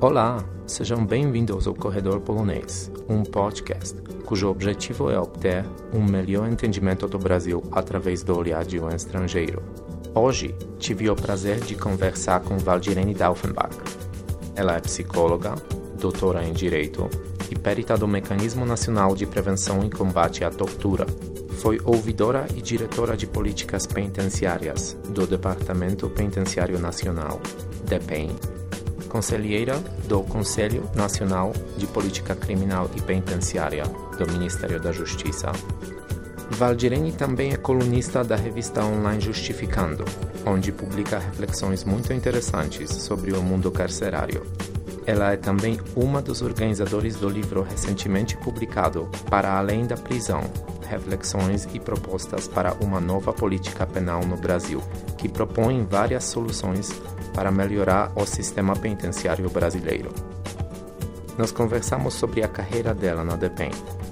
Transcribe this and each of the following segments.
Olá, sejam bem-vindos ao Corredor Polonês, um podcast cujo objetivo é obter um melhor entendimento do Brasil através do olhar de um estrangeiro. Hoje tive o prazer de conversar com Valdirene Daufenbach. Ela é psicóloga, doutora em Direito e perita do Mecanismo Nacional de Prevenção e Combate à Tortura. Foi ouvidora e diretora de políticas penitenciárias do Departamento Penitenciário Nacional, DEPEN, conselheira do Conselho Nacional de Política Criminal e Penitenciária do Ministério da Justiça. Valdirene também é colunista da revista online Justificando, onde publica reflexões muito interessantes sobre o mundo carcerário. Ela é também uma dos organizadores do livro recentemente publicado Para Além da Prisão, reflexões e propostas para uma nova política penal no Brasil, que propõe várias soluções para melhorar o sistema penitenciário brasileiro. Nós conversamos sobre a carreira dela na DEPEN,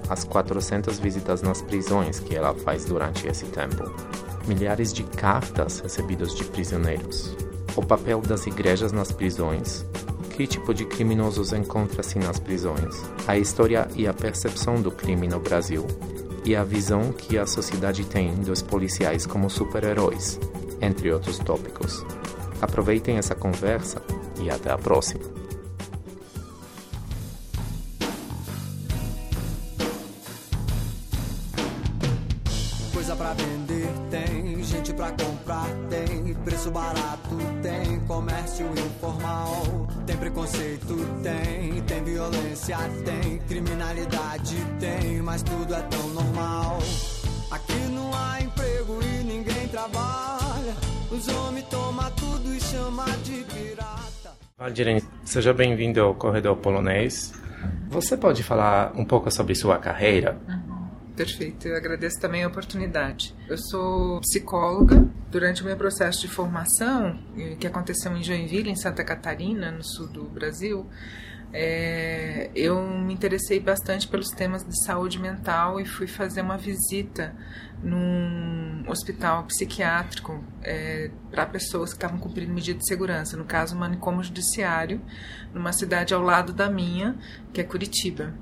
as 400 visitas nas prisões que ela faz durante esse tempo, milhares de cartas recebidas de prisioneiros, o papel das igrejas nas prisões, que tipo de criminosos encontra-se nas prisões, a história e a percepção do crime no Brasil e a visão que a sociedade tem dos policiais como super-heróis, entre outros tópicos. Aproveitem essa conversa e até a próxima. Coisa pra vender tem, gente pra comprar tem, preço barato tem, comércio informal, tem preconceito tem, violência tem, criminalidade tem, mas tudo é tão normal. Aqui não há emprego e ninguém trabalha, os homens tomam tudo e chamam de pirata. Valdirene, seja bem-vindo ao Corredor Polonês. Você pode falar um pouco sobre sua carreira? Perfeito, eu agradeço também a oportunidade. Eu sou psicóloga. Durante o meu processo de formação, eh, que aconteceu em Joinville, em Santa Catarina, no sul do Brasil, é, eu me interessei bastante pelos temas de saúde mental e fui fazer uma visita num hospital psiquiátrico é, para pessoas que estavam cumprindo medida de segurança, no caso, manicômio judiciário, numa cidade ao lado da minha, que é Curitiba.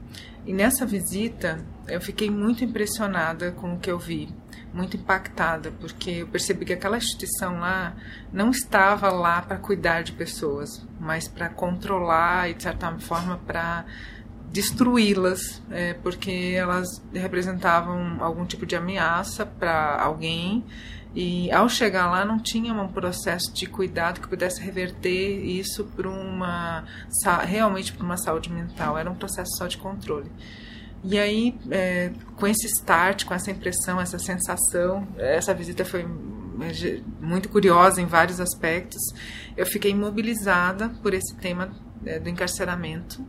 E nessa visita eu fiquei muito impressionada com o que eu vi, muito impactada, porque eu percebi que aquela instituição lá não estava lá para cuidar de pessoas, mas para controlar e, de certa forma, para destruí-las, é, porque elas representavam algum tipo de ameaça para alguém. E ao chegar lá não tinha um processo de cuidado que pudesse reverter isso para uma realmente para uma saúde mental. Era um processo só de controle. E aí, é, com esse start, com essa impressão, essa sensação, essa visita foi é, muito curiosa em vários aspectos. Eu fiquei imobilizada por esse tema é, do encarceramento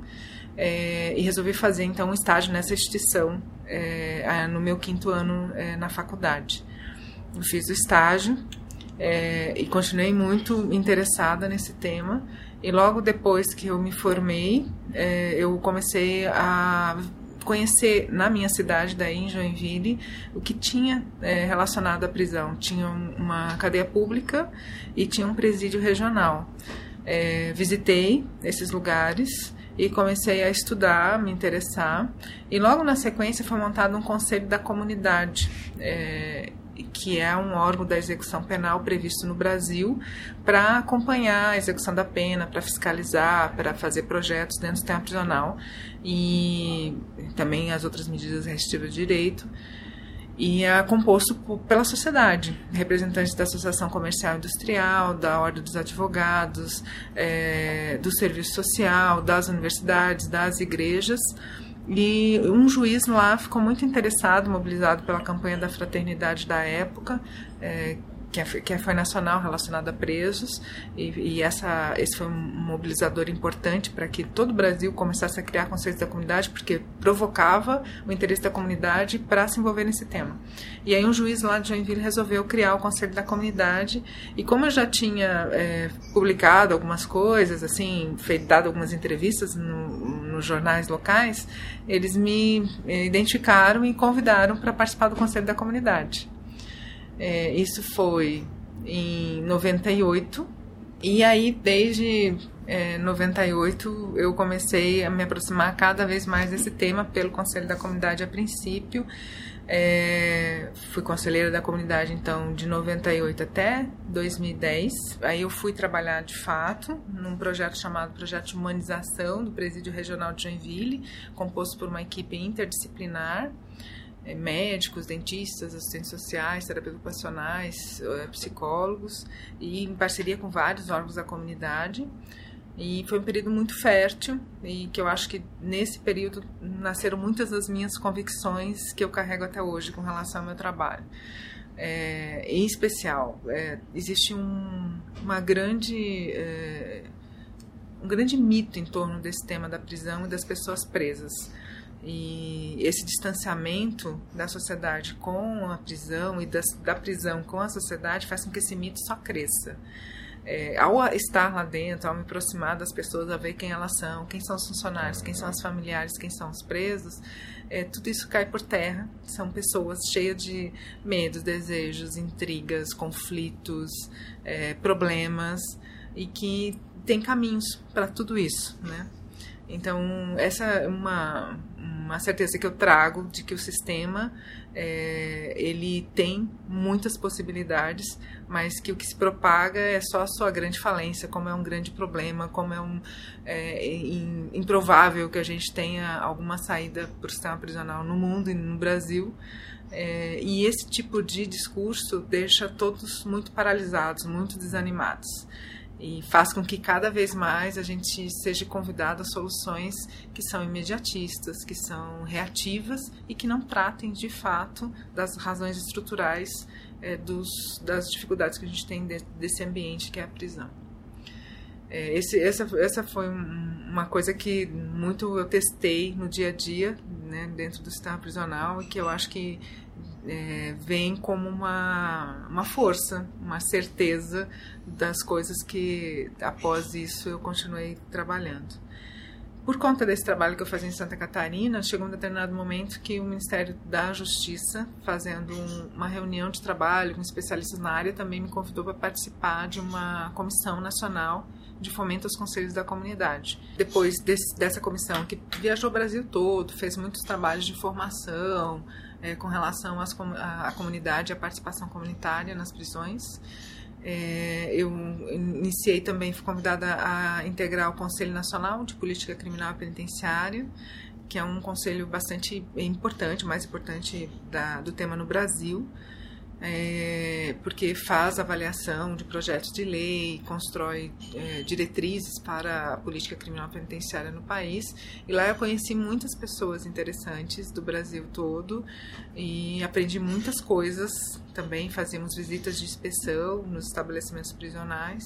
é, e resolvi fazer então um estágio nessa instituição é, no meu quinto ano é, na faculdade. Eu fiz o estágio é, e continuei muito interessada nesse tema. E logo depois que eu me formei, eu comecei a conhecer na minha cidade, daí em Joinville, o que tinha é, relacionado à prisão. Tinha uma cadeia pública e tinha um presídio regional. É, visitei esses lugares e comecei a estudar, me interessar. E logo na sequência foi montado um conselho da comunidade. É, que é um órgão da execução penal previsto no Brasil para acompanhar a execução da pena, para fiscalizar, para fazer projetos dentro do sistema prisional e também as outras medidas restritivas de direito e é composto pela sociedade, representantes da Associação Comercial e Industrial, da Ordem dos Advogados, é, do Serviço Social, das universidades, das igrejas. E um juiz lá ficou muito interessado, mobilizado pela campanha da fraternidade da época, é, que, é, que foi nacional relacionada a presos, e, e, essa, esse foi um mobilizador importante para que todo o Brasil começasse a criar conceitos da comunidade, porque provocava o interesse da comunidade para se envolver nesse tema. E aí um juiz lá de Joinville resolveu criar o Conselho da Comunidade, e como eu já tinha é, publicado algumas coisas, assim, feito, dado algumas entrevistas no, nos jornais locais, eles me é, identificaram e convidaram para participar do Conselho da Comunidade. É, isso foi em 98. E aí, desde é, 98, eu comecei a me aproximar cada vez mais desse tema pelo Conselho da Comunidade a princípio. É, fui conselheira da comunidade, então, de 98 até 2010. Aí eu fui trabalhar, de fato, num projeto chamado Projeto de Humanização do Presídio Regional de Joinville, composto por uma equipe interdisciplinar, é, médicos, dentistas, assistentes sociais, terapeutas ocupacionais, é, psicólogos, e em parceria com vários órgãos da comunidade. E foi um período muito fértil e que eu acho que nesse período nasceram muitas das minhas convicções que eu carrego até hoje com relação ao meu trabalho. É, em especial, é, existe um, uma grande, é, um grande mito em torno desse tema da prisão e das pessoas presas. E esse distanciamento da sociedade com a prisão e das, da prisão com a sociedade faz com que esse mito só cresça é, ao estar lá dentro, ao me aproximar das pessoas, a ver quem elas são, quem são os funcionários, quem são os familiares, quem são os presos, é, tudo isso cai por terra. São pessoas cheias de medos, desejos, intrigas, conflitos, é, problemas e que tem caminhos para tudo isso, né? Então, essa é uma, uma certeza que eu trago de que o sistema é, ele tem muitas possibilidades, mas que o que se propaga é só a sua grande falência, como é um grande problema, como é, um, é improvável que a gente tenha alguma saída para o sistema prisional no mundo e no Brasil. É, e esse tipo de discurso deixa todos muito paralisados, muito desanimados e faz com que cada vez mais a gente seja convidado a soluções que são imediatistas, que são reativas e que não tratem de fato das razões estruturais é, dos, das dificuldades que a gente tem de, desse ambiente que é a prisão. É, esse, essa, essa foi uma coisa que muito eu testei no dia a dia, né, dentro do sistema prisional, e que eu acho que é, vem como uma, uma força, uma certeza das coisas que após isso eu continuei trabalhando. Por conta desse trabalho que eu fazia em Santa Catarina, chegou um determinado momento que o Ministério da Justiça, fazendo um, uma reunião de trabalho com especialistas na área, também me convidou para participar de uma comissão nacional de fomento aos conselhos da comunidade. Depois desse, dessa comissão, que viajou o Brasil todo, fez muitos trabalhos de formação, é, com relação às, à comunidade, à participação comunitária nas prisões. É, eu iniciei também, fui convidada a integrar o Conselho Nacional de Política Criminal e Penitenciária, que é um conselho bastante importante, mais importante da, do tema no Brasil é, porque faz avaliação de projetos de lei, constrói é, diretrizes para a política criminal penitenciária no país. E lá eu conheci muitas pessoas interessantes do Brasil todo e aprendi muitas coisas. Também fazíamos visitas de inspeção nos estabelecimentos prisionais.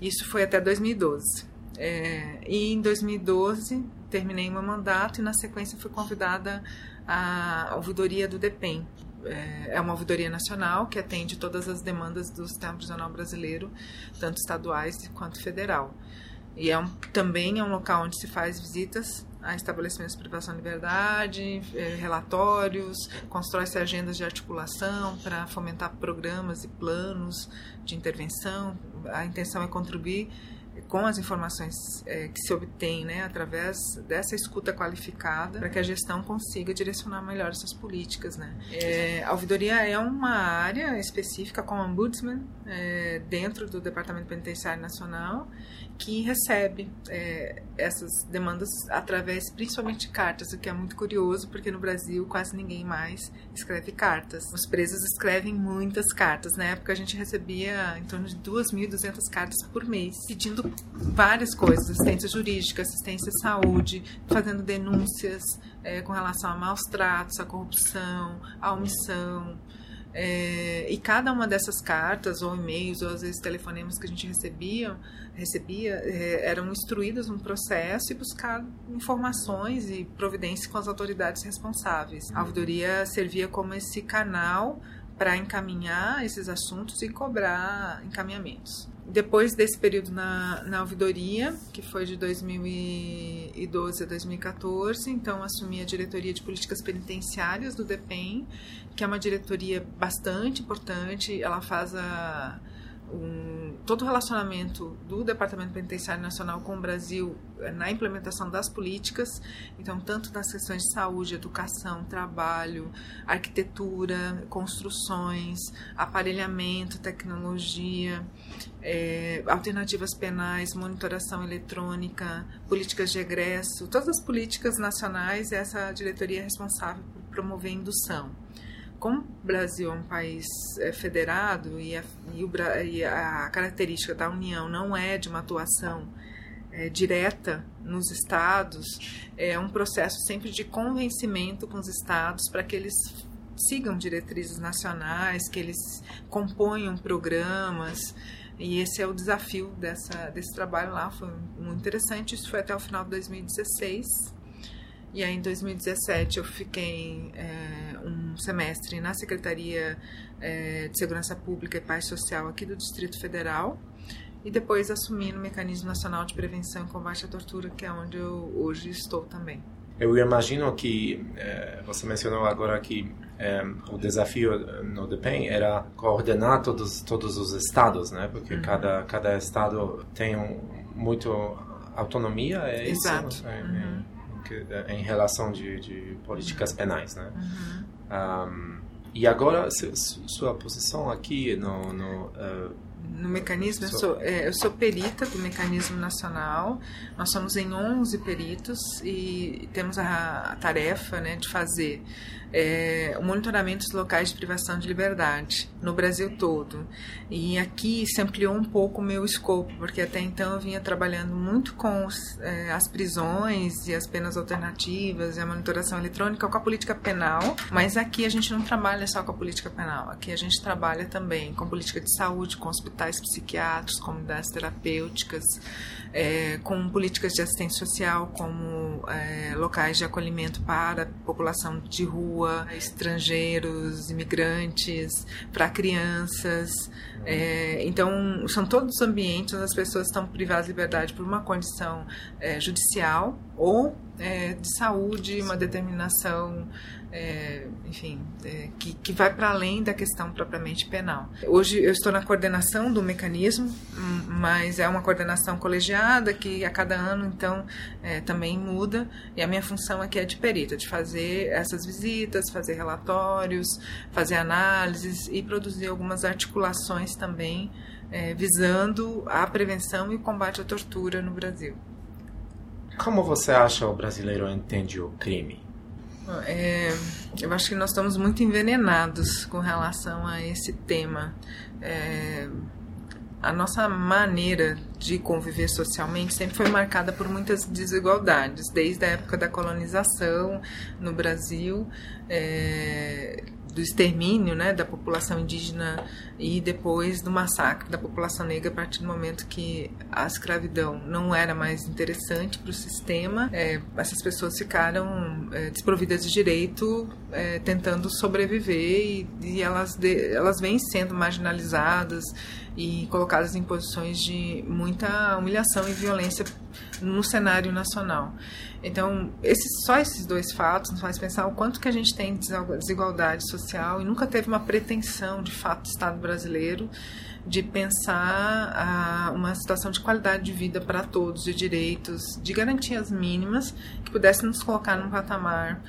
Isso foi até 2012. É, e em 2012 terminei meu mandato e na sequência fui convidada à ouvidoria do DEPEN, é, é uma ouvidoria nacional que atende todas as demandas do sistema prisional brasileiro, tanto estaduais quanto federal. E é um, também é um local onde se faz visitas a estabelecimentos de privação de liberdade, é, relatórios, constrói-se agendas de articulação para fomentar programas e planos de intervenção. A intenção é contribuir com as informações é, que se obtém né, através dessa escuta qualificada para que a gestão consiga direcionar melhor essas políticas. Né. É, a ouvidoria é uma área específica com ombudsman é, dentro do Departamento Penitenciário Nacional que recebe é, essas demandas através principalmente de cartas, o que é muito curioso porque no Brasil quase ninguém mais escreve cartas. Os presos escrevem muitas cartas. Na época a gente recebia em torno de 2.200 cartas por mês pedindo várias coisas, assistência jurídica, assistência à saúde, fazendo denúncias é, com relação a maus tratos, a corrupção, a omissão. É, e cada uma dessas cartas, ou e-mails, ou às vezes telefonemas que a gente recebia, recebia é, eram instruídas no processo e buscar informações e providências com as autoridades responsáveis. A ouvidoria servia como esse canal para encaminhar esses assuntos e cobrar encaminhamentos. Depois desse período na, na ouvidoria, que foi de 2012 a 2014, então assumi a diretoria de políticas penitenciárias do DEPEN, que é uma diretoria bastante importante. Ela faz a um, todo o relacionamento do Departamento Penitenciário Nacional com o Brasil eh, na implementação das políticas, então tanto nas questões de saúde, educação, trabalho, arquitetura, construções, aparelhamento, tecnologia, é, alternativas penais, monitoração eletrônica, políticas de egresso, todas as políticas nacionais, essa diretoria é responsável por promover indução como o Brasil é um país é, federado e a, e, o, e a, característica da União não é de uma atuação é, direta nos estados, é um processo sempre de convencimento com os estados para que eles sigam diretrizes nacionais, que eles componham programas. E esse é o desafio dessa, desse trabalho lá. Foi muito interessante. Isso foi até o final de 2016 e aí, em 2017, eu fiquei é, um semestre na Secretaria é, de Segurança Pública e Paz Social aqui do Distrito Federal. E depois assumi no Mecanismo Nacional de Prevenção e Combate à Tortura, que é onde eu hoje estou também. Eu imagino que é, você mencionou agora que é, o desafio no DEPEN era coordenar todos todos os estados, né? Porque uhum. cada cada estado tem um, muito autonomia, é Exato. isso? É, uhum que, em relação de, de políticas penais, né? Uhum. Um, e agora, sua posição aqui no... no uh, no mecanismo, eu sou, é, eu sou perita do mecanismo nacional. Nós somos em 11 peritos e temos a, a tarefa né, de fazer é, o monitoramento dos locais de privação de liberdade no Brasil todo. E aqui se ampliou um pouco o meu escopo, porque até então eu vinha trabalhando muito com os, é, as prisões e as penas alternativas e a monitoração eletrônica com a política penal, mas aqui a gente não trabalha só com a política penal, aqui a gente trabalha também com política de saúde, com hospitais psiquiátricos, comunidades terapêuticas, é, com políticas de assistência social, como é, locais de acolhimento para população de rua, estrangeiros, imigrantes, para crianças. É, então, são todos os ambientes onde as pessoas estão privadas de liberdade por uma condição é, judicial ou é, de saúde, uma determinação é, enfim, é, que, que vai para além da questão propriamente penal. Hoje eu estou na coordenação do mecanismo, hum, mas é uma coordenação colegiada que a cada ano, então, é, também muda, e a minha função aqui é de perita, de fazer essas visitas, fazer relatórios, fazer análises e produzir algumas articulações também é, visando a prevenção e o combate à tortura no Brasil. Como você acha o brasileiro entende o crime? É, eu acho que nós estamos muito envenenados com relação a esse tema. É, a nossa maneira de conviver socialmente sempre foi marcada por muitas desigualdades, desde a época da colonização no Brasil. É, do extermínio né, da população indígena e depois do massacre da população negra a partir do momento que a escravidão não era mais interessante para o sistema, é, essas pessoas ficaram é, desprovidas de direito, é, tentando sobreviver e, e elas, de, elas vêm sendo marginalizadas e colocadas em posições de muita humilhação e violência no cenário nacional. Então, esses, só esses dois fatos nos faz pensar o quanto que a gente tem desigualdade social e nunca teve uma pretensão, de fato, do Estado brasileiro de pensar ah, uma situação de qualidade de vida para todos, de direitos, de garantias mínimas que pudessem nos colocar num patamar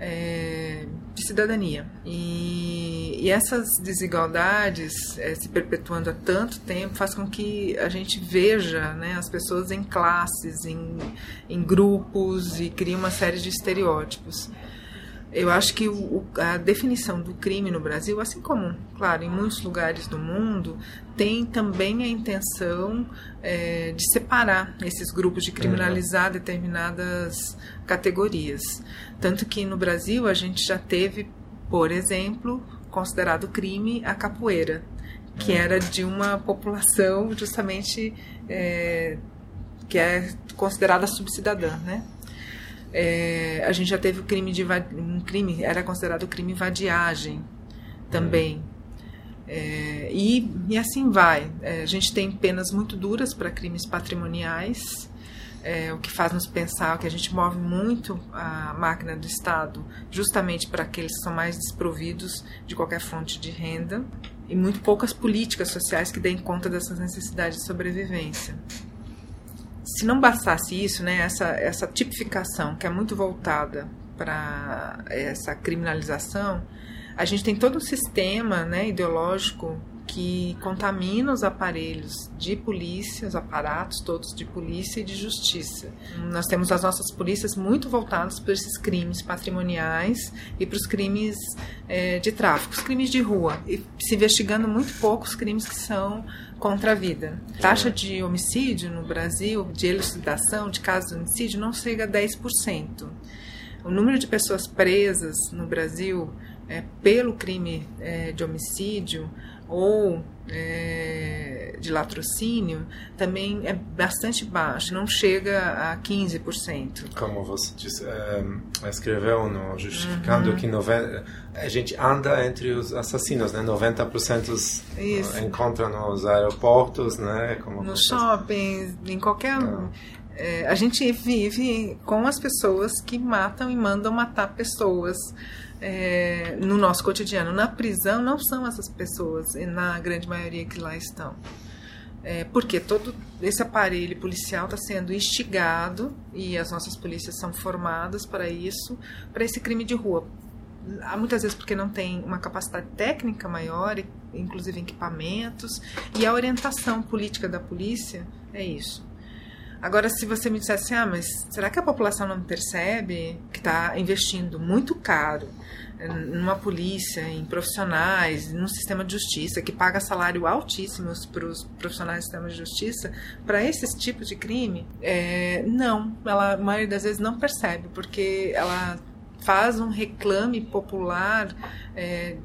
é, de cidadania. E, e essas desigualdades é, se perpetuando há tanto tempo faz com que a gente veja né, as pessoas em classes, em, em grupos e cria uma série de estereótipos. Eu acho que o, a definição do crime no Brasil, assim como, claro, em muitos lugares do mundo, tem também a intenção é, de separar esses grupos, de criminalizar determinadas categorias. Tanto que no Brasil a gente já teve, por exemplo, considerado crime a capoeira, que era de uma população justamente é, que é considerada subcidadã, né? É, a gente já teve o crime de um crime era considerado crime vadiagem também. É, e, e assim vai. É, a gente tem penas muito duras para crimes patrimoniais, é, o que faz nos pensar que a gente move muito a máquina do Estado justamente para aqueles que são mais desprovidos de qualquer fonte de renda e muito poucas políticas sociais que deem conta dessas necessidades de sobrevivência. Se não bastasse isso, né, essa, essa tipificação que é muito voltada para essa criminalização, a gente tem todo um sistema né, ideológico que contamina os aparelhos de polícia, os aparatos todos de polícia e de justiça. Nós temos as nossas polícias muito voltadas para esses crimes patrimoniais e para os crimes é, de tráfico, os crimes de rua, e se investigando muito poucos crimes que são contra a vida. A taxa de homicídio no Brasil, de elucidação de casos de homicídio, não chega a 10%. O número de pessoas presas no Brasil é, pelo crime é, de homicídio ou é, de latrocínio também é bastante baixo, não chega a 15%. Como você disse, é, escreveu no justificando uhum. que noven... a gente anda entre os assassinos, né? 90% os Isso. encontra nos aeroportos, né? Como nos shoppings, em qualquer... É, a gente vive com as pessoas que matam e mandam matar pessoas é, no nosso cotidiano. Na prisão não são essas pessoas, na grande maioria que lá estão. É, porque todo esse aparelho policial está sendo instigado e as nossas polícias são formadas para isso, para esse crime de rua. Muitas vezes porque não tem uma capacidade técnica maior, inclusive equipamentos, e a orientação política da polícia é isso. Agora, se você me dissesse, ah, mas será que a população não percebe que está investindo muito caro numa polícia, em profissionais, num sistema de justiça que paga salário altíssimos para os profissionais do sistema de justiça para esses tipos de crime? É, não, ela a maioria das vezes não percebe, porque ela faz um reclame popular é,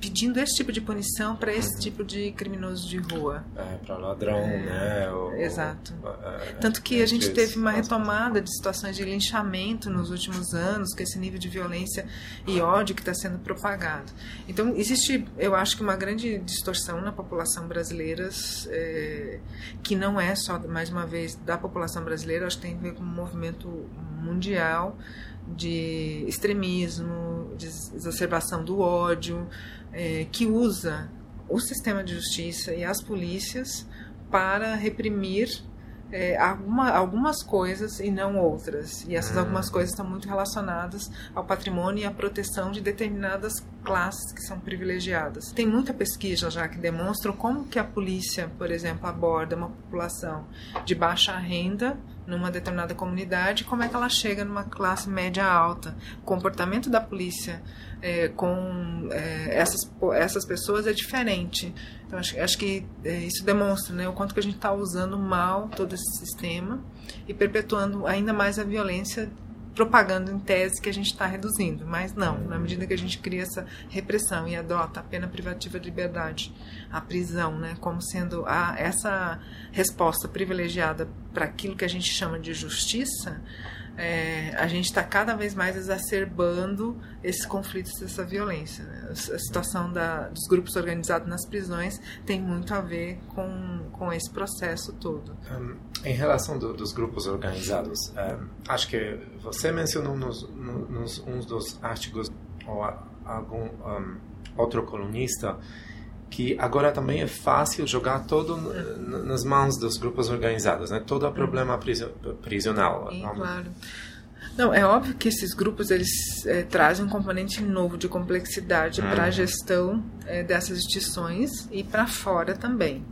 pedindo esse tipo de punição para esse uhum. tipo de criminoso de rua. É, para ladrão, é, né? O, exato. É, Tanto que a gente teve uma retomada de situações de linchamento nos últimos anos, com esse nível de violência e ódio que está sendo propagado. Então, existe, eu acho que uma grande distorção na população brasileira, é, que não é só, mais uma vez, da população brasileira, acho que tem a ver com um movimento mundial de extremismo, de exacerbação do ódio, é, que usa o sistema de justiça e as polícias para reprimir é, alguma, algumas coisas e não outras. E essas hum. algumas coisas estão muito relacionadas ao patrimônio e à proteção de determinadas classes que são privilegiadas. Tem muita pesquisa já que demonstra como que a polícia, por exemplo, aborda uma população de baixa renda numa determinada comunidade, como é que ela chega numa classe média alta. O comportamento da polícia é, com é, essas, essas pessoas é diferente. Então, acho, acho que é, isso demonstra né, o quanto que a gente está usando mal todo esse sistema e perpetuando ainda mais a violência propagando em tese que a gente está reduzindo, mas não, na medida que a gente cria essa repressão e adota a pena privativa de liberdade, a prisão, né, como sendo a, essa resposta privilegiada para aquilo que a gente chama de justiça, é, a gente está cada vez mais exacerbando esses conflitos, essa violência. Né? A situação da, dos grupos organizados nas prisões tem muito a ver com, com esse processo todo. Um, em relação do, dos grupos organizados, um, acho que você mencionou nos, nos uns dos artigos ou algum um, outro colunista que agora também é fácil jogar todo nas mãos dos grupos organizados, né? Todo o problema prisional. Sim, claro. Não, é óbvio que esses grupos eles é, trazem um componente novo de complexidade para a uhum. gestão é, dessas instituições e para fora também.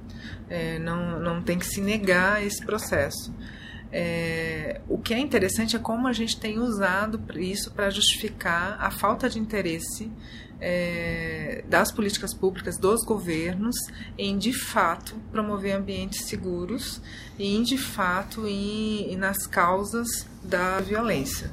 É, não, não tem que se negar esse processo. É, o que é interessante é como a gente tem usado isso para justificar a falta de interesse é, das políticas públicas dos governos em de fato promover ambientes seguros e em de fato ir nas causas da violência.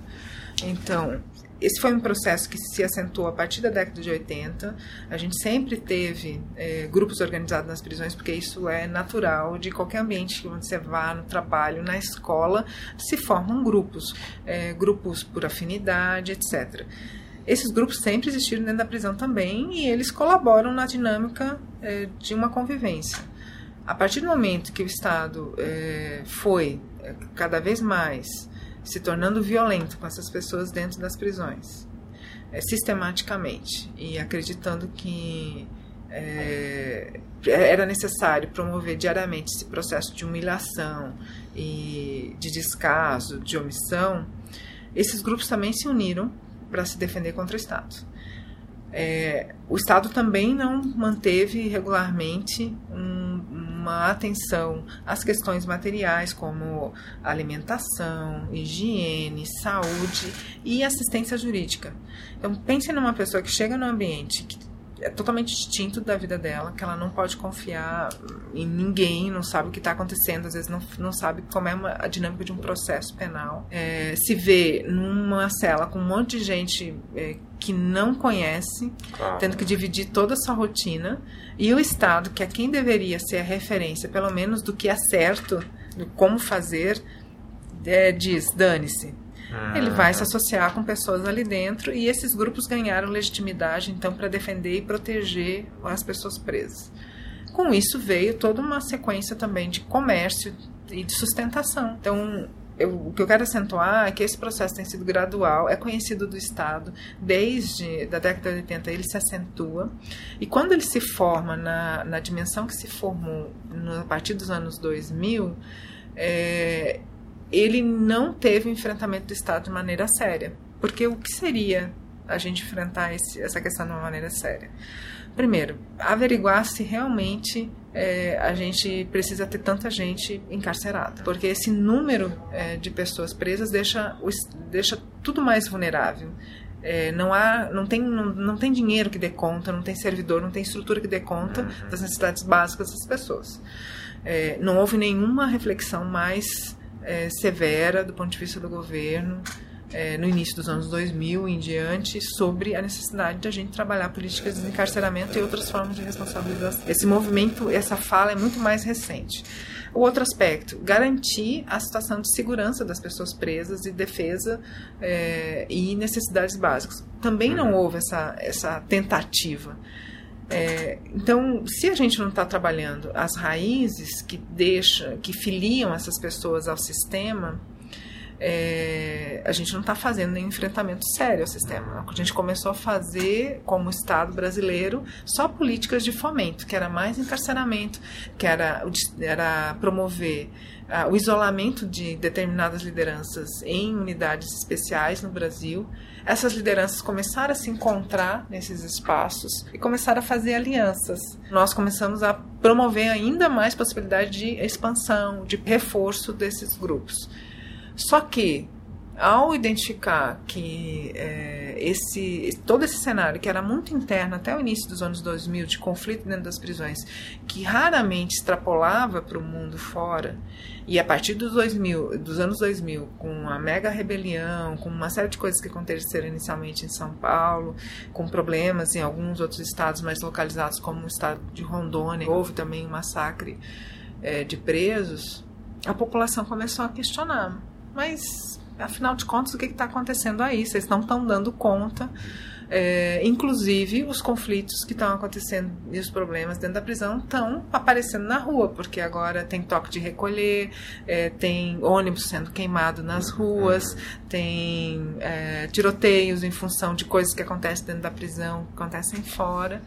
Então, esse foi um processo que se acentuou a partir da década de 80. A gente sempre teve é, grupos organizados nas prisões, porque isso é natural de qualquer ambiente que você vá no trabalho, na escola, se formam grupos, é, grupos por afinidade, etc. Esses grupos sempre existiram dentro da prisão também e eles colaboram na dinâmica é, de uma convivência. A partir do momento que o Estado é, foi é, cada vez mais se tornando violento com essas pessoas dentro das prisões, é, sistematicamente, e acreditando que é, era necessário promover diariamente esse processo de humilhação e de descaso, de omissão, esses grupos também se uniram para se defender contra o Estado. É, o Estado também não manteve regularmente um, uma atenção às questões materiais, como alimentação, higiene, saúde e assistência jurídica. Então, pense numa pessoa que chega no ambiente que é totalmente distinto da vida dela, que ela não pode confiar em ninguém, não sabe o que está acontecendo, às vezes não, não sabe como é uma, a dinâmica de um processo penal. É, se vê numa cela com um monte de gente é, que não conhece, claro. tendo que dividir toda a sua rotina, e o Estado, que é quem deveria ser a referência, pelo menos do que é certo, do como fazer, é, diz: dane-se ele vai se associar com pessoas ali dentro e esses grupos ganharam legitimidade então para defender e proteger as pessoas presas. Com isso veio toda uma sequência também de comércio e de sustentação. Então, eu, o que eu quero acentuar é que esse processo tem sido gradual, é conhecido do Estado desde da década de 80, ele se acentua, e quando ele se forma na, na dimensão que se formou no, a partir dos anos 2000, é, ele não teve enfrentamento do Estado de maneira séria. Porque o que seria a gente enfrentar esse, essa questão de uma maneira séria? Primeiro, averiguar se realmente é, a gente precisa ter tanta gente encarcerada. Porque esse número é, de pessoas presas deixa, deixa tudo mais vulnerável. É, não há não tem não, não, tem dinheiro que dê conta não tem servidor não tem estrutura que dê conta uhum. das necessidades básicas das pessoas é, não houve nenhuma reflexão mais é, severa do ponto de vista do governo é, no início dos anos 2000 em diante sobre a necessidade de a gente trabalhar políticas de encarceramento e outras formas de responsabilização. Esse movimento, essa fala é muito mais recente. O outro aspecto, garantir a situação de segurança das pessoas presas e defesa é, e necessidades básicas. Também não uhum. houve essa, essa tentativa. É, então, se a gente não está trabalhando as raízes que deixam, que filiam essas pessoas ao sistema, é, a gente não está fazendo nenhum enfrentamento sério ao sistema. A gente começou a fazer, como Estado brasileiro, só políticas de fomento, que era mais encarceramento, que era, era promover uh, o isolamento de determinadas lideranças em unidades especiais no Brasil essas lideranças começaram a se encontrar nesses espaços e começaram a fazer alianças. Nós começamos a promover ainda mais possibilidade de expansão, de reforço desses grupos. Só que ao identificar que é, esse todo esse cenário que era muito interno até o início dos anos 2000 de conflito dentro das prisões que raramente extrapolava para o mundo fora e a partir dos 2000 dos anos 2000 com a mega rebelião com uma série de coisas que aconteceram inicialmente em São Paulo com problemas em alguns outros estados mais localizados como o estado de Rondônia houve também um massacre é, de presos a população começou a questionar mas afinal de contas, o que está acontecendo aí? Vocês não estão dando conta. É, inclusive, os conflitos que estão acontecendo e os problemas dentro da prisão estão aparecendo na rua, porque agora tem toque de recolher, é, tem ônibus sendo queimado nas ruas, tem é, tiroteios em função de coisas que acontecem dentro da prisão, que acontecem fora.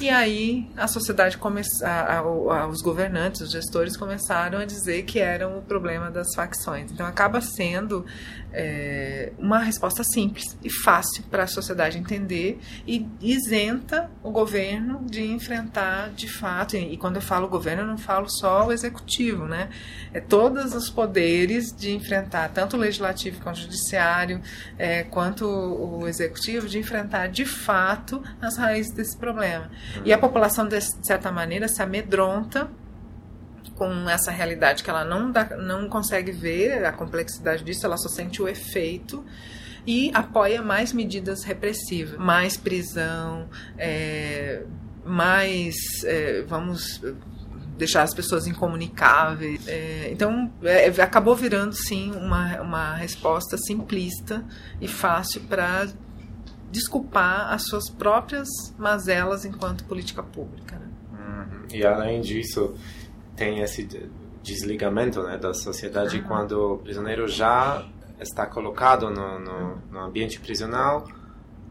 E aí a sociedade começou, os governantes, os gestores começaram a dizer que eram o problema das facções. Então acaba sendo é, uma resposta simples e fácil para a sociedade entender e isenta o governo de enfrentar de fato. E, e, quando eu falo governo, eu não falo só o executivo, né? É todos os poderes de enfrentar, tanto o legislativo quanto o judiciário, é, quanto o executivo, de enfrentar de fato as raízes desse problema. E a população, de certa maneira, se amedronta com essa realidade que ela não, dá, não consegue ver a complexidade disso, ela só sente o efeito e apoia mais medidas repressivas, mais prisão, é, mais, é, vamos deixar as pessoas incomunicáveis. É, então, é, acabou virando, sim, uma, uma resposta simplista e fácil para desculpar as suas próprias mazelas enquanto política pública. Né? Uhum. E além disso, tem esse desligamento né, da sociedade quando o prisioneiro já está colocado no, no, no ambiente prisional,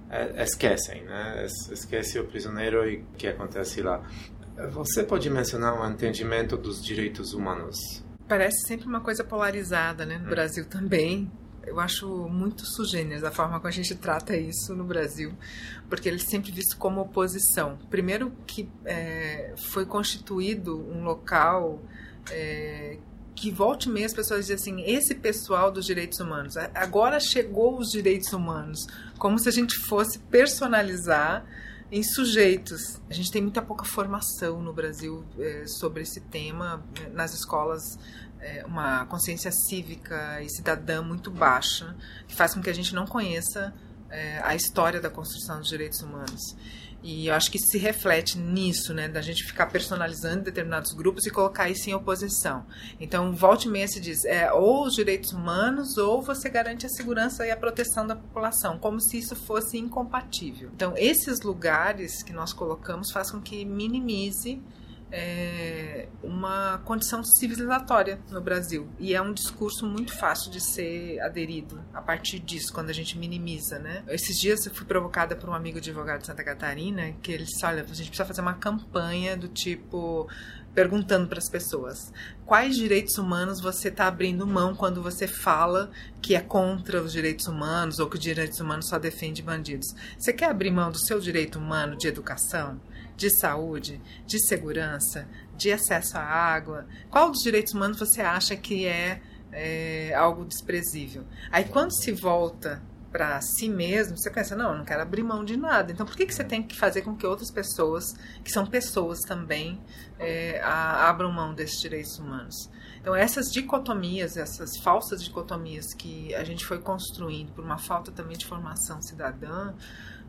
é, esquecem, né? Esquece o prisioneiro e o que acontece lá. Você pode mencionar um entendimento dos direitos humanos? Parece sempre uma coisa polarizada, né? No hum. Brasil também. Eu acho muito sugênero a forma como a gente trata isso no Brasil, porque ele sempre visto como oposição. Primeiro que é, foi constituído um local é, que volte meia as pessoas dizem assim, esse pessoal dos direitos humanos, agora chegou os direitos humanos, como se a gente fosse personalizar em sujeitos. A gente tem muita pouca formação no Brasil é, sobre esse tema, nas escolas é, uma consciência cívica e cidadã muito baixa, que faz com que a gente não conheça é, a história da construção dos direitos humanos. E eu acho que se reflete nisso, né, da gente ficar personalizando determinados grupos e colocar isso em oposição. Então, volte e meia se diz, é ou os direitos humanos ou você garante a segurança e a proteção da população, como se isso fosse incompatível. Então, esses lugares que nós colocamos faz com que minimize é, uma condição civilizatória no Brasil. E é um discurso muito fácil de ser aderido a partir disso, quando a gente minimiza, né? Esses dias eu fui provocada por um amigo advogado de Santa Catarina, que ele disse, olha, a gente precisa fazer uma campanha do tipo perguntando para as pessoas quais direitos humanos você está abrindo mão quando você fala que é contra os direitos humanos ou que os direitos humanos só defende bandidos. Você quer abrir mão do seu direito humano de educação? De saúde, de segurança, de acesso à água? Qual dos direitos humanos você acha que é, é algo desprezível? Aí quando se volta para si mesmo, você pensa, não, eu não quero abrir mão de nada. Então, por que, que você tem que fazer com que outras pessoas, que são pessoas também, é, a, abram mão desses direitos humanos? Então, essas dicotomias, essas falsas dicotomias que a gente foi construindo por uma falta também de formação cidadã,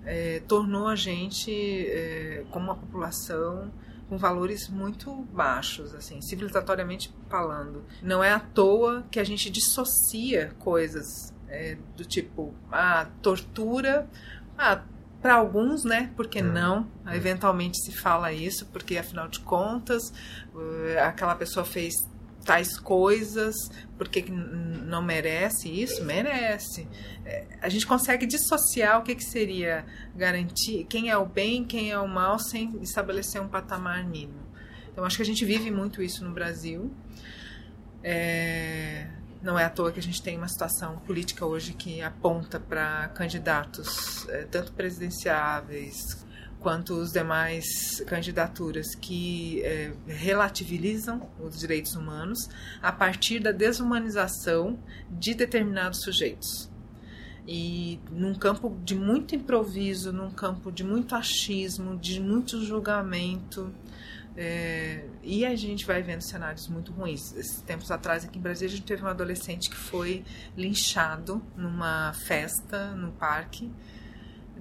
é, tornou a gente, é, como uma população, com valores muito baixos, assim, civilizatoriamente falando. Não é à toa que a gente dissocia coisas é, do tipo a tortura, ah, para alguns, né? Porque hum. não? Eventualmente se fala isso, porque afinal de contas, eh, aquela pessoa fez tais coisas, porque não merece isso? Merece. É, a gente consegue dissociar o que, que seria garantir quem é o bem, quem é o mal, sem estabelecer um patamar mínimo. Então, acho que a gente vive muito isso no Brasil. É, não é à toa que a gente tem uma situação política hoje que aponta para candidatos, é, tanto presidenciáveis quanto os demais candidaturas que é, relativizam os direitos humanos a partir da desumanização de determinados sujeitos. E num campo de muito improviso, num campo de muito achismo, de muito julgamento, é, e a gente vai vendo cenários muito ruins. Esses tempos atrás, aqui em Brasília, a gente teve um adolescente que foi linchado numa festa no parque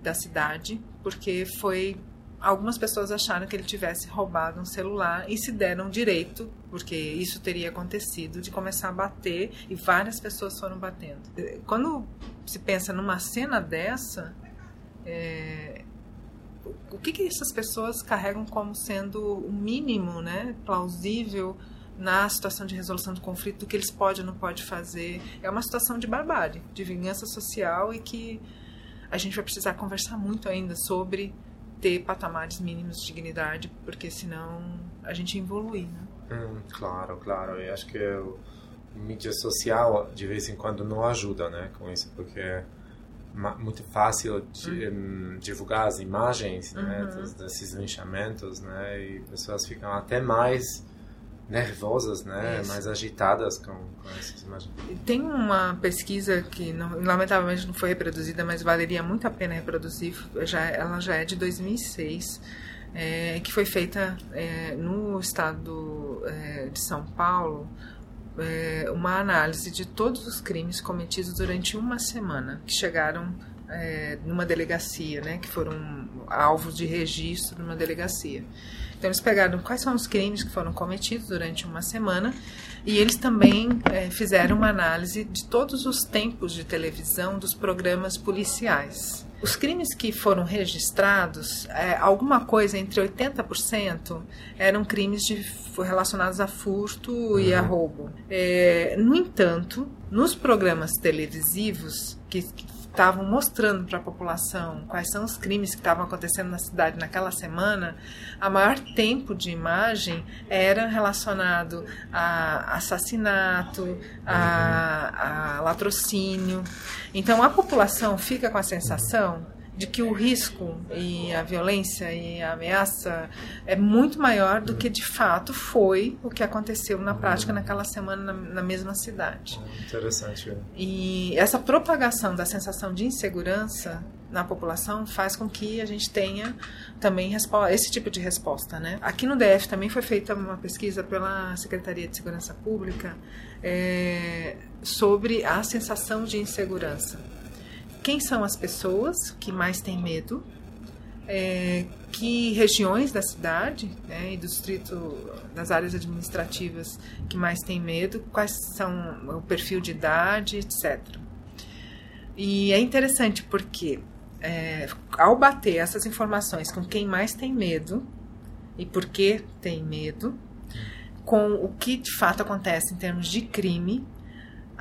da cidade, porque foi algumas pessoas acharam que ele tivesse roubado um celular e se deram direito, porque isso teria acontecido, de começar a bater e várias pessoas foram batendo. Quando se pensa numa cena dessa, é, o que, que essas pessoas carregam como sendo o mínimo né, plausível na situação de resolução do conflito, do que eles podem ou não podem fazer? É uma situação de barbárie, de vingança social e que a gente vai precisar conversar muito ainda sobre ter patamares mínimos de dignidade, porque senão a gente evolui, né? Hum, claro, claro. Eu acho que o mídia social de vez em quando não ajuda, né, com isso, porque muito fácil de, uhum. divulgar as imagens, né, uhum. desses linchamentos, né, e pessoas ficam até mais nervosas, né, Isso. mais agitadas com, com essas imagens. Tem uma pesquisa que não, lamentavelmente não foi reproduzida, mas valeria muito a pena reproduzir. Já, ela já é de 2006, é, que foi feita é, no estado é, de São Paulo. É, uma análise de todos os crimes cometidos durante uma semana que chegaram é, numa delegacia, né, que foram alvos de registro numa delegacia. Então eles pegaram quais são os crimes que foram cometidos durante uma semana e eles também é, fizeram uma análise de todos os tempos de televisão dos programas policiais. Os crimes que foram registrados, é, alguma coisa entre 80% eram crimes de, relacionados a furto uhum. e a uhum. roubo. É, no entanto, nos programas televisivos que, que estavam mostrando para a população quais são os crimes que estavam acontecendo na cidade naquela semana, a maior tempo de imagem era relacionado a assassinato, a, a latrocínio. Então a população fica com a sensação de que o risco e a violência e a ameaça é muito maior do que de fato foi o que aconteceu na prática naquela semana na, na mesma cidade. Interessante. E essa propagação da sensação de insegurança na população faz com que a gente tenha também esse tipo de resposta, né? Aqui no DF também foi feita uma pesquisa pela Secretaria de Segurança Pública é, sobre a sensação de insegurança quem são as pessoas que mais têm medo, é, que regiões da cidade né, e do distrito, das áreas administrativas que mais têm medo, quais são o perfil de idade, etc. E é interessante porque é, ao bater essas informações com quem mais tem medo e por que tem medo, com o que de fato acontece em termos de crime,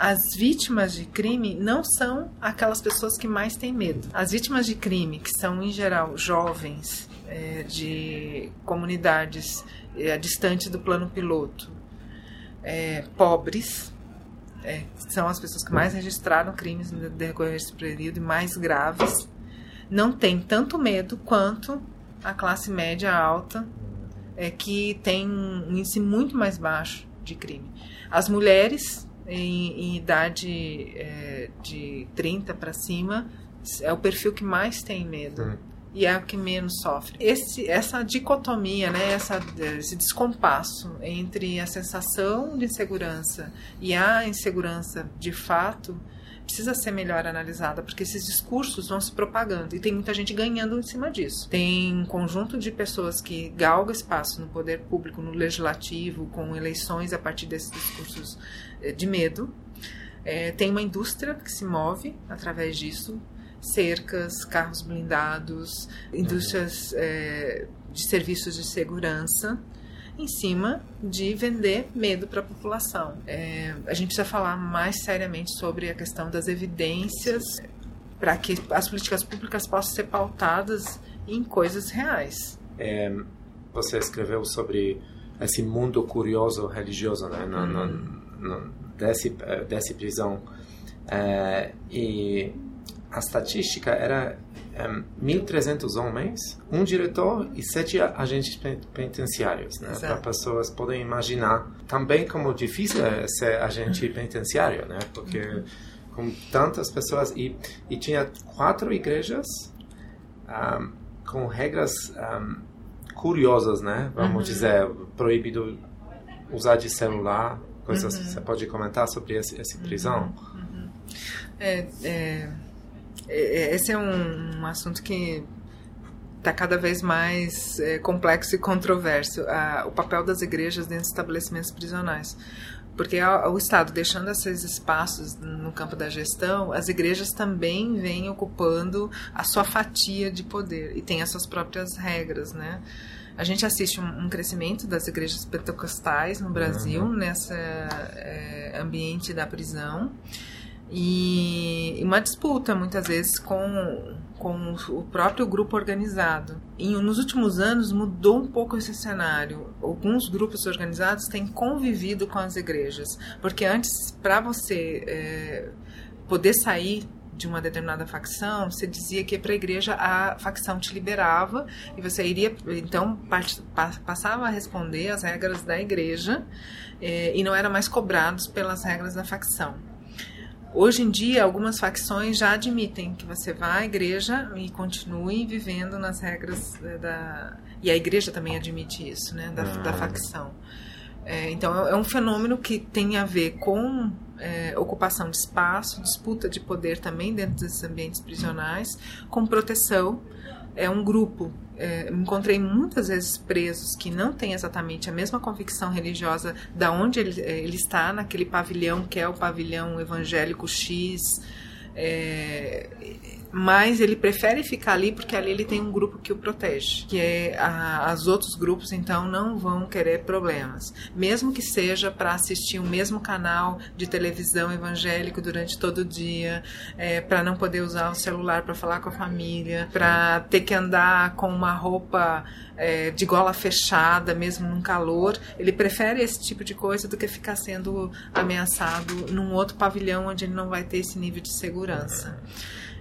as vítimas de crime não são aquelas pessoas que mais têm medo. As vítimas de crime, que são em geral jovens é, de comunidades é, distantes do plano piloto, é, pobres, é, são as pessoas que mais registraram crimes no decorrer desse período e mais graves, não têm tanto medo quanto a classe média alta, é, que tem um índice muito mais baixo de crime. As mulheres em, em idade é, de 30 para cima é o perfil que mais tem medo. Uhum. E é o que menos sofre. Esse, essa dicotomia, né, essa, esse descompasso entre a sensação de insegurança e a insegurança de fato precisa ser melhor analisada, porque esses discursos vão se propagando e tem muita gente ganhando em cima disso. Tem um conjunto de pessoas que galga espaço no poder público, no legislativo, com eleições a partir desses discursos de medo. É, tem uma indústria que se move através disso, cercas, carros blindados, indústrias é, de serviços de segurança em cima de vender medo para a população. É, a gente precisa falar mais seriamente sobre a questão das evidências para que as políticas públicas possam ser pautadas em coisas reais. É, você escreveu sobre esse mundo curioso religioso, né? No, uhum. Desse, eh, desse prisão. É, e a estatística era um, 1.300 homens, um diretor e sete agentes penitenciários, né? Para pessoas poderem imaginar também como difícil é ser agente penitenciário, né? Porque uhum. com tantas pessoas e, e tinha quatro igrejas um, com regras um, curiosas, né? Vamos uhum. dizer, proibido usar de celular, coisas. Uhum. Você pode comentar sobre esse, essa prisão? Uhum. uhum. É, é é, esse é um, um assunto que está cada vez mais é, complexo e controverso. o papel das igrejas dentro de estabelecimentos prisionais. Porque o Estado deixando esses espaços no campo da gestão, as igrejas também vêm ocupando a sua fatia de poder e tem as suas próprias regras, né? A gente assiste um, um crescimento das igrejas pentecostais no Brasil, uhum. nesse é, ambiente da prisão e uma disputa muitas vezes com, com o próprio grupo organizado. E nos últimos anos mudou um pouco esse cenário. Alguns grupos organizados têm convivido com as igrejas, porque antes, para você é, poder sair de uma determinada facção, você dizia que para a igreja a facção te liberava e você iria, então, passava a responder às regras da igreja é, e não era mais cobrados pelas regras da facção. Hoje em dia, algumas facções já admitem que você vá à igreja e continue vivendo nas regras da. E a igreja também admite isso, né? Da, da ah. facção. É, então, é um fenômeno que tem a ver com é, ocupação de espaço, disputa de poder também dentro desses ambientes prisionais, com proteção. É um grupo é, encontrei muitas vezes presos que não têm exatamente a mesma convicção religiosa da onde ele, é, ele está, naquele pavilhão que é o pavilhão evangélico X. É, mas ele prefere ficar ali porque ali ele tem um grupo que o protege, que é a, os outros grupos então não vão querer problemas, mesmo que seja para assistir o mesmo canal de televisão evangélico durante todo o dia, é, para não poder usar o celular para falar com a família, para ter que andar com uma roupa é, de gola fechada, mesmo num calor, ele prefere esse tipo de coisa do que ficar sendo ameaçado num outro pavilhão onde ele não vai ter esse nível de segurança.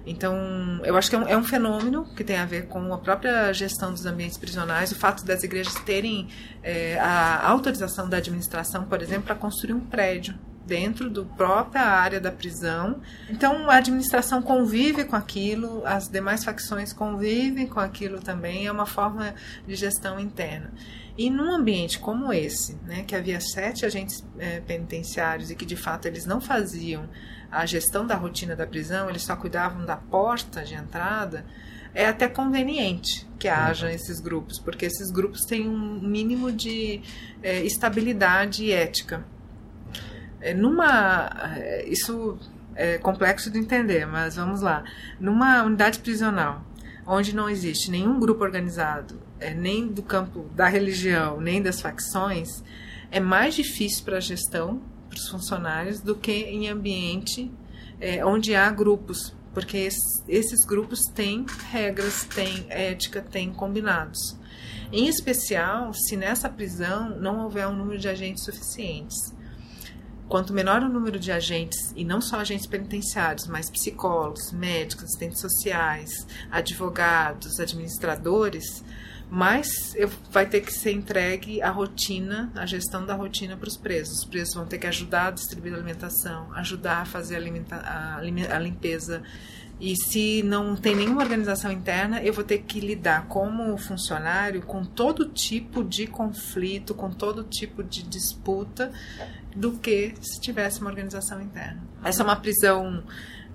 Então, eu acho que é um, é um, fenômeno que tem a ver com a própria gestão dos ambientes prisionais, o fato das igrejas terem é, a autorização da administração, por exemplo, para construir um prédio dentro da própria área da prisão. Então, a administração convive com aquilo, as demais facções convivem com aquilo também, é uma forma de gestão interna. E num ambiente como esse, né, que havia sete agentes é, penitenciários e que de fato eles não faziam a gestão da rotina da prisão, eles só cuidavam da porta de entrada, é até conveniente que haja uhum. esses grupos, porque esses grupos têm um mínimo de é, estabilidade ética. É, numa, é, isso é complexo de entender, mas vamos lá. Numa unidade prisional, onde não existe nenhum grupo organizado, é, nem do campo da religião, nem das facções, é mais difícil para a gestão para os funcionários do que em ambiente é, onde há grupos, porque esses, esses grupos têm regras, têm ética, têm combinados. Em especial, se nessa prisão não houver um número de agentes suficientes. Quanto menor o número de agentes, e não só agentes penitenciários, mas psicólogos, médicos, assistentes sociais, advogados, administradores, mas eu, vai ter que ser entregue a rotina, a gestão da rotina para os presos. Os presos vão ter que ajudar a distribuir a alimentação, ajudar a fazer a, a limpeza. E se não tem nenhuma organização interna, eu vou ter que lidar como funcionário com todo tipo de conflito, com todo tipo de disputa, do que se tivesse uma organização interna. Essa é uma prisão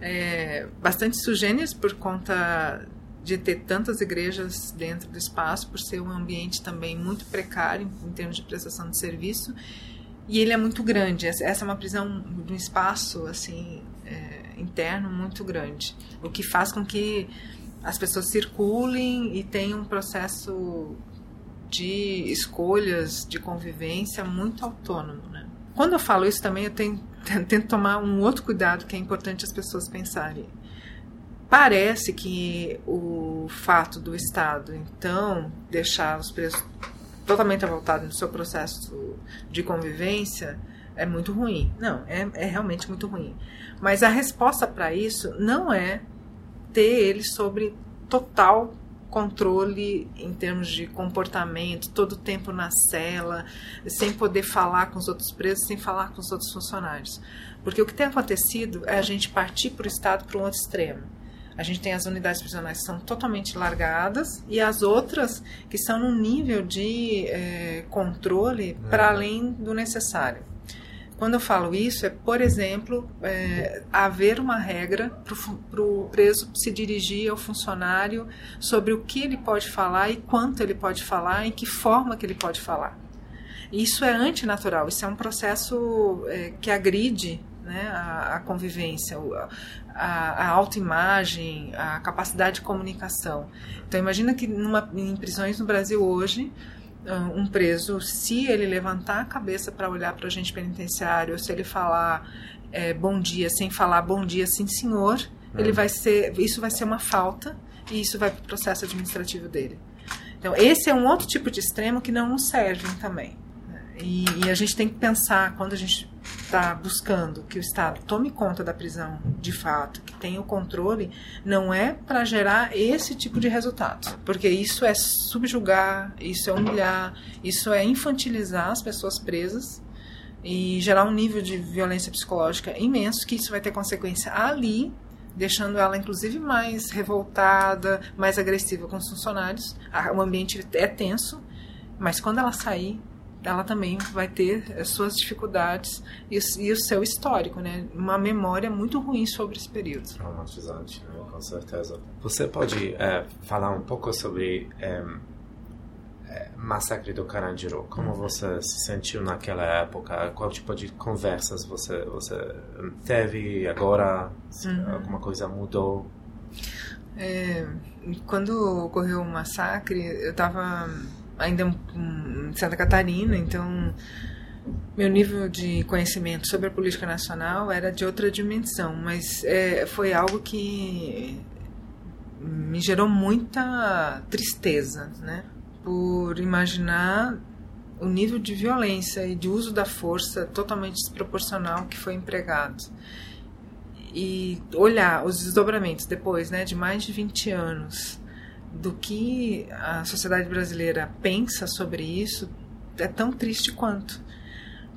é, bastante sugênis por conta de ter tantas igrejas dentro do espaço, por ser um ambiente também muito precário em, termos de prestação de serviço. E ele é muito grande. Essa é uma prisão de um espaço assim é, interno muito grande, o que faz com que as pessoas circulem e tenham um processo de escolhas de convivência muito autônomo. Né? Quando eu falo isso também, eu tenho, tento tomar um outro cuidado que é importante as pessoas pensarem. Parece que o fato do Estado, então, deixar os presos totalmente voltados no seu processo de convivência é muito ruim. Não, é, é realmente muito ruim. Mas a resposta para isso não é ter eles sobre total controle em termos de comportamento, todo o tempo na cela, sem poder falar com os outros presos, sem falar com os outros funcionários. Porque o que tem acontecido é a gente partir para o Estado para um outro extremo a gente tem as unidades prisionais que são totalmente largadas e as outras que são no nível de é, controle para uhum. além do necessário. Quando eu falo isso, é, por exemplo, é, haver uma regra para o preso se dirigir ao funcionário sobre o que ele pode falar e quanto ele pode falar e que forma que ele pode falar. Isso é antinatural, isso é um processo é, que agride né, a, a convivência, a, a autoimagem, a capacidade de comunicação. Então, imagina que numa, em prisões no Brasil hoje, um preso, se ele levantar a cabeça para olhar para o agente penitenciário, se ele falar é, bom dia sem falar bom dia sim senhor, é. ele vai ser, isso vai ser uma falta e isso vai para o processo administrativo dele. Então, esse é um outro tipo de extremo que não nos serve também. E, e, a gente tem que pensar, quando a gente está buscando que o Estado tome conta da prisão de fato, que tenha o controle, não é para gerar esse tipo de resultado. Porque isso é subjugar, isso é humilhar, isso é infantilizar as pessoas presas e gerar um nível de violência psicológica imenso, que isso vai ter consequência ali deixando ela inclusive mais revoltada, mais agressiva com os funcionários. O ambiente é tenso, mas quando ela sair, ela também vai ter as suas dificuldades e, e, o seu histórico, né? Uma memória muito ruim sobre esse período. Traumatizante, né? com certeza. Você pode é, falar um pouco sobre é, é, massacre do Carandiru? Como você se sentiu naquela época? Qual tipo de conversas você você teve agora? Uhum. Alguma coisa mudou? É, quando ocorreu o massacre, eu estava ainda em Santa Catarina, então meu nível de conhecimento sobre a política nacional era de outra dimensão, mas é, foi algo que me gerou muita tristeza, né? Por imaginar o nível de violência e de uso da força totalmente desproporcional que foi empregado. E olhar os desdobramentos depois, né, de mais de 20 anos, do que a sociedade brasileira pensa sobre isso, é tão triste quanto.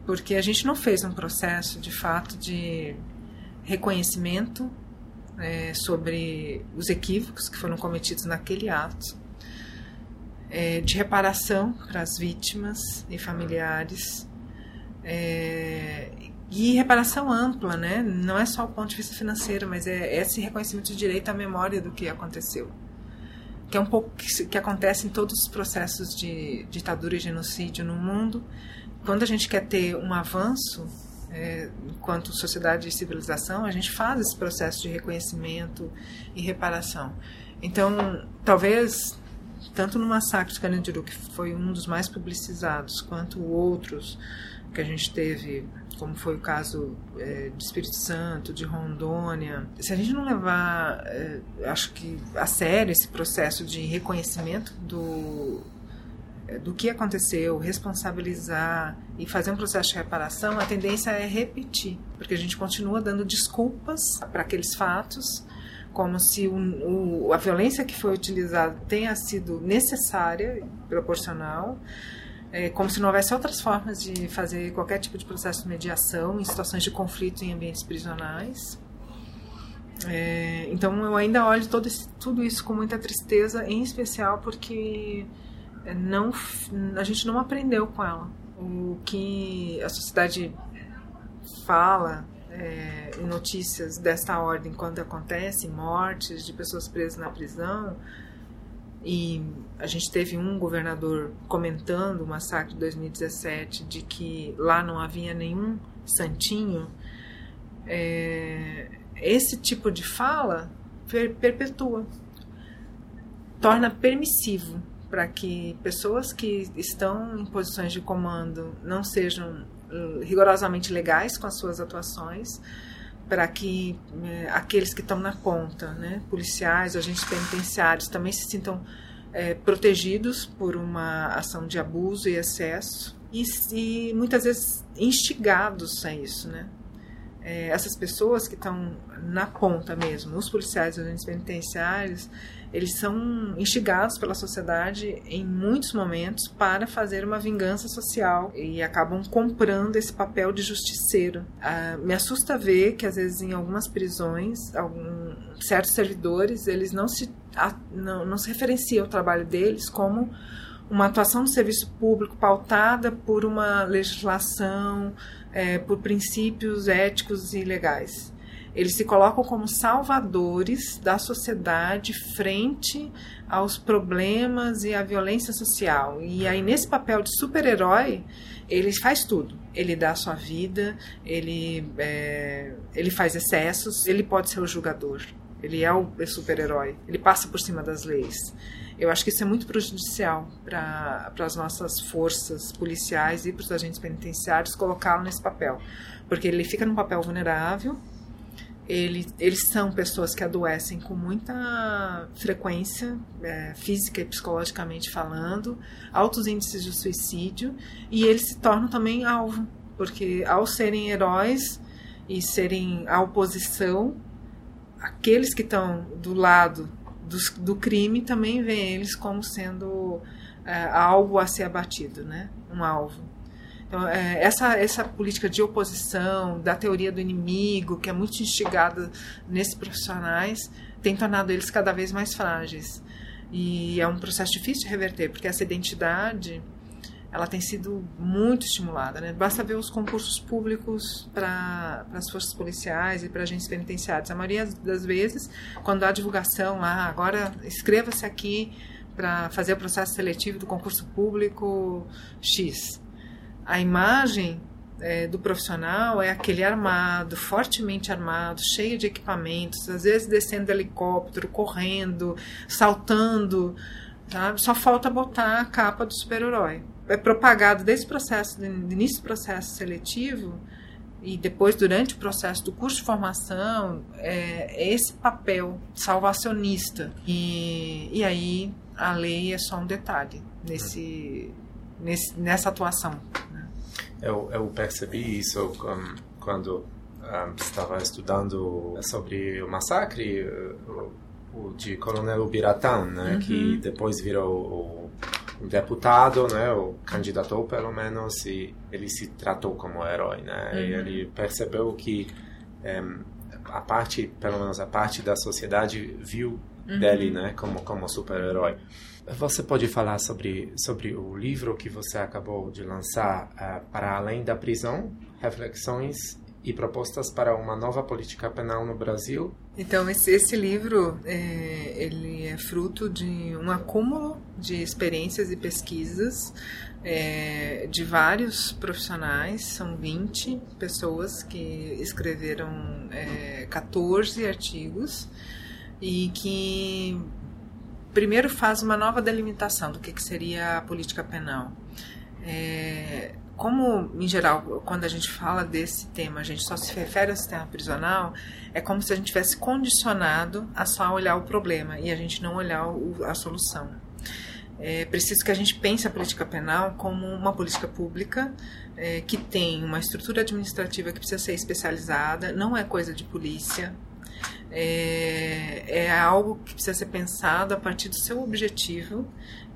Porque a gente não fez um processo, de fato, de reconhecimento é, sobre os equívocos que foram cometidos naquele ato, é, de reparação para as vítimas e familiares, é, e reparação ampla, né? não é só o ponto de vista financeiro, mas é esse reconhecimento de direito à memória do que aconteceu. Que é um pouco que, que acontece em todos os processos de ditadura e genocídio no mundo. Quando a gente quer ter um avanço é, enquanto sociedade e civilização, a gente faz esse processo de reconhecimento e reparação. Então, talvez, tanto no massacre de Carandiru, que foi um dos mais publicizados, quanto outros que a gente teve, como foi o caso é, de Espírito Santo, de Rondônia, se a gente não levar, é, acho que a sério esse processo de reconhecimento do é, do que aconteceu, responsabilizar e fazer um processo de reparação, a tendência é repetir, porque a gente continua dando desculpas para aqueles fatos, como se o, o, a violência que foi utilizada tenha sido necessária, proporcional, é, como se não houvesse outras formas de fazer qualquer tipo de processo de mediação em situações de conflito em ambientes prisionais. É, então eu ainda olho todo esse, tudo isso com muita tristeza, em especial porque é, não, a gente não aprendeu com ela. O que a sociedade fala é, notícias desta ordem quando acontecem mortes de pessoas presas na prisão, e a gente teve um governador comentando o massacre de 2017 de que lá não havia nenhum santinho, é, esse tipo de fala perpetua, torna permissivo para que pessoas que estão em posições de comando não sejam rigorosamente legais com as suas atuações, para que uh, aqueles que estão na ponta, né, policiais, agentes penitenciários, também se sintam uh, protegidos por uma ação de abuso e excesso e, e muitas vezes instigados a isso, né? Essas pessoas que estão na ponta mesmo, os policiais, os agentes penitenciários, eles são instigados pela sociedade em muitos momentos para fazer uma vingança social e acabam comprando esse papel de justiceiro. Ah, me assusta ver que às vezes em algumas prisões, algum, certos servidores eles não se a, não, não se referenciam ao trabalho deles como uma atuação do serviço público pautada por uma legislação, é, por princípios éticos e legais. Eles se colocam como salvadores da sociedade frente aos problemas e à violência social. E aí, nesse papel de super-herói, ele faz tudo. Ele dá a sua vida, ele, é, ele faz excessos, ele pode ser o julgador. Ele é o super-herói, ele passa por cima das leis. Eu acho que isso é muito prejudicial para as nossas forças policiais e para os agentes penitenciários colocá-lo nesse papel. Porque ele fica num papel vulnerável, ele, eles são pessoas que adoecem com muita frequência, é, física e psicologicamente falando, altos índices de suicídio, e eles se tornam também alvo, porque ao serem heróis e serem a oposição, aqueles que estão do lado do, do crime também veem eles como sendo é, algo a ser abatido, né? um alvo. Então, é, essa, essa política de oposição, da teoria do inimigo, que é muito instigada nesses profissionais, tem tornado eles cada vez mais frágeis. E é um processo difícil de reverter, porque essa identidade ela tem sido muito estimulada. Né? Basta ver os concursos públicos para as forças policiais e para agentes penitenciários. A maioria das vezes, quando há divulgação lá, agora inscreva-se aqui para fazer o processo seletivo do concurso público X a imagem é, do profissional é aquele armado, fortemente armado, cheio de equipamentos, às vezes descendo do helicóptero, correndo, saltando, sabe? Só falta botar a capa do super-herói. É propagado desde o processo, do início do processo seletivo e depois durante o processo do curso de formação é, esse papel salvacionista e, e aí a lei é só um detalhe nesse, nesse nessa atuação né? eu, eu percebi isso quando um, estava estudando sobre o massacre o, o de Coronel Ubiratã né uhum. que depois virou o deputado, né, ou candidatou pelo menos, e ele se tratou como herói, né, uhum. e ele percebeu que é, a parte, pelo menos a parte da sociedade viu uhum. dele, né, como como super-herói. Você pode falar sobre sobre o livro que você acabou de lançar, uh, para além da prisão, reflexões e propostas para uma nova política penal no Brasil. Então esse, esse livro é, ele é fruto de um acúmulo de experiências e pesquisas é, de vários profissionais, são 20 pessoas que escreveram é, 14 artigos e que primeiro faz uma nova delimitação do que, que seria a política penal. É, como, em geral, quando a gente fala desse tema, a gente só se refere ao sistema prisional, é como se a gente tivesse condicionado a só olhar o problema e a gente não olhar o, a solução. É preciso que a gente pense a política penal como uma política pública é, que tem uma estrutura administrativa que precisa ser especializada, não é coisa de polícia, é, é algo que precisa ser pensado a partir do seu objetivo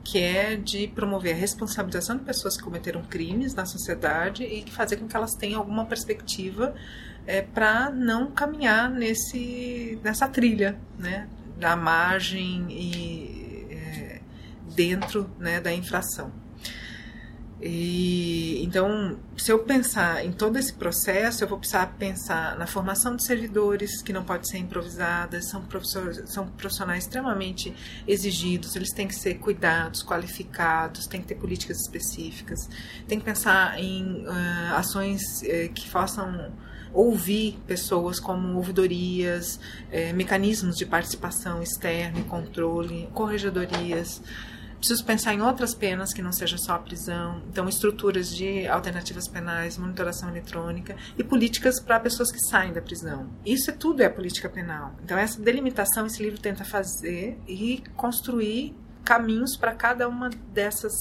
que é de promover a responsabilização de pessoas que cometeram crimes na sociedade e fazer com que elas tenham alguma perspectiva é, para não caminhar nesse, nessa trilha, né, da margem e é, dentro né, da infração. E, então, se eu pensar em todo esse processo, eu vou precisar pensar na formação de servidores, que não pode ser improvisada, são, são profissionais extremamente exigidos, eles têm que ser cuidados, qualificados, tem que ter políticas específicas, tem que pensar em uh, ações uh, que façam ouvir pessoas como ouvidorias, eh, mecanismos de participação externa e controle, corregedorias preciso pensar em outras penas que não seja só a prisão, então estruturas de alternativas penais, monitoração eletrônica e políticas para pessoas que saem da prisão. Isso é tudo é política penal. Então essa delimitação esse livro tenta fazer e construir caminhos para cada uma dessas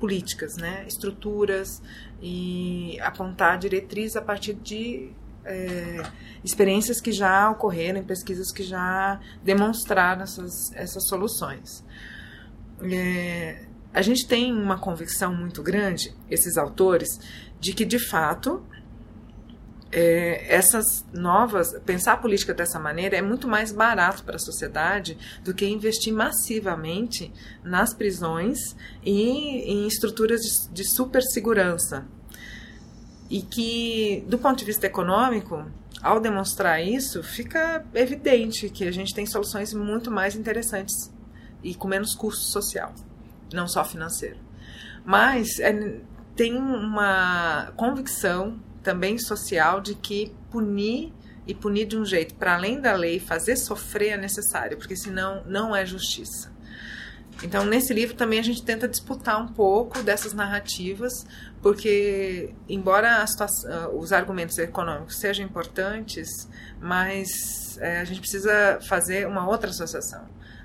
políticas, né? estruturas e apontar diretriz a partir de é, experiências que já ocorreram, pesquisas que já demonstraram essas, essas soluções é, a gente tem uma convicção muito grande, esses autores, de que de fato é, essas novas, pensar a política dessa maneira é muito mais barato para a sociedade do que investir massivamente nas prisões e em estruturas de, de supersegurança. E que, do ponto de vista econômico, ao demonstrar isso, fica evidente que a gente tem soluções muito mais interessantes e com menos custo social, não só financeiro. Mas é, tem uma convicção também social de que punir e punir de um jeito para além da lei, fazer sofrer é necessário, porque senão não é justiça. Então, nesse livro também a gente tenta disputar um pouco dessas narrativas, porque, embora situação, os argumentos econômicos sejam importantes, mas é, a gente precisa fazer uma outra associação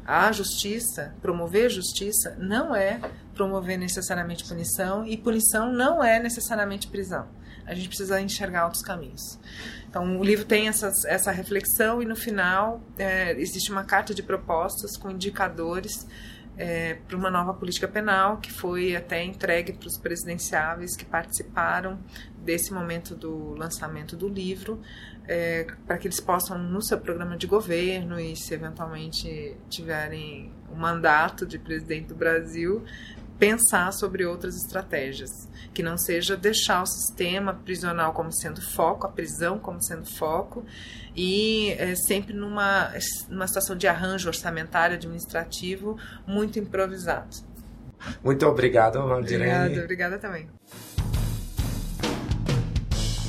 a justiça, promover justiça, não é promover necessariamente punição, e punição não é necessariamente prisão. A gente precisa enxergar outros caminhos. Então, o livro tem essas, essa reflexão, e no final é, existe uma carta de propostas com indicadores é, para uma nova política penal, que foi até entregue para os presidenciáveis que participaram desse momento do lançamento do livro, é, para que eles possam, no seu programa de governo e se eventualmente tiverem o mandato de presidente do Brasil, pensar sobre outras estratégias, que não seja deixar o sistema prisional como sendo foco, a prisão como sendo foco, e é, sempre numa, numa situação de arranjo orçamentário administrativo muito improvisado. Muito obrigado, Valdirene. Obrigada, obrigada também.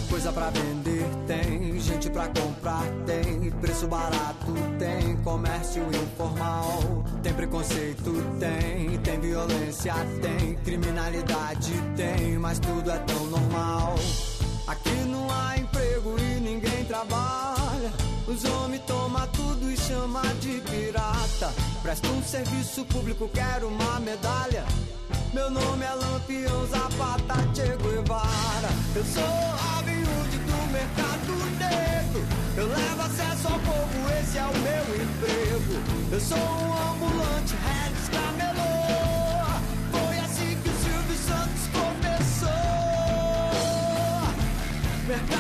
Coisa pra vender tem, gente pra comprar preço barato tem, comércio informal. Tem preconceito tem, tem violência tem, criminalidade tem, mas tudo é tão normal. Aqui não há emprego e ninguém trabalha. Os homens tomam tudo e chama de pirata. Presta um serviço público, quero uma medalha. Meu nome é Lampião Zapata Che Guevara. Eu sou Robin Hood do mercado negro. Eu levo acesso ao povo, esse é o meu emprego. Eu sou um ambulante, Regis Camelô. Foi assim que o Silvio Santos começou. Mercado